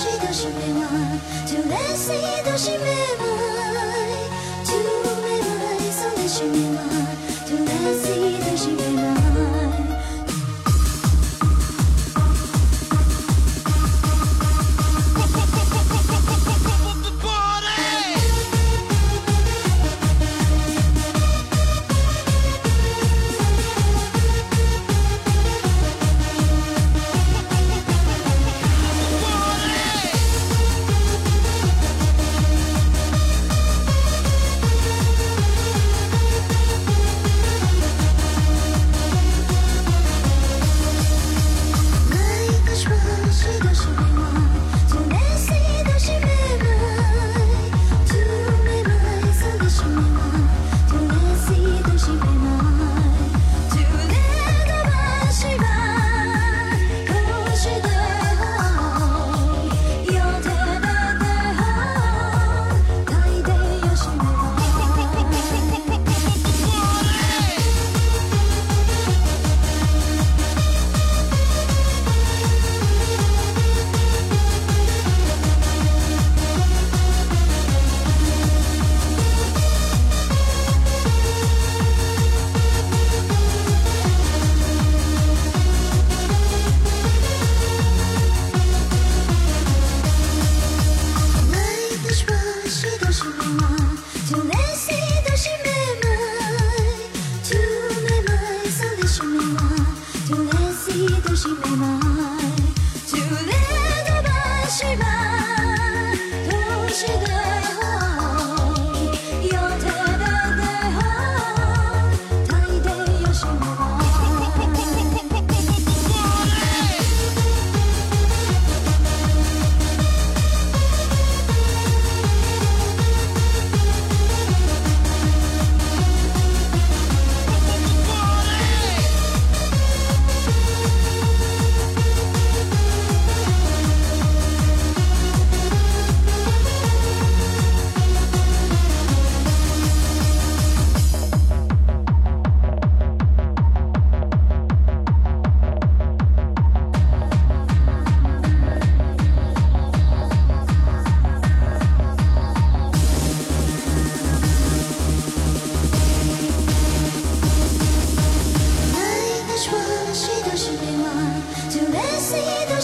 都是没完，全是都是没完，全没完，都是没完。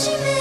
Jesus.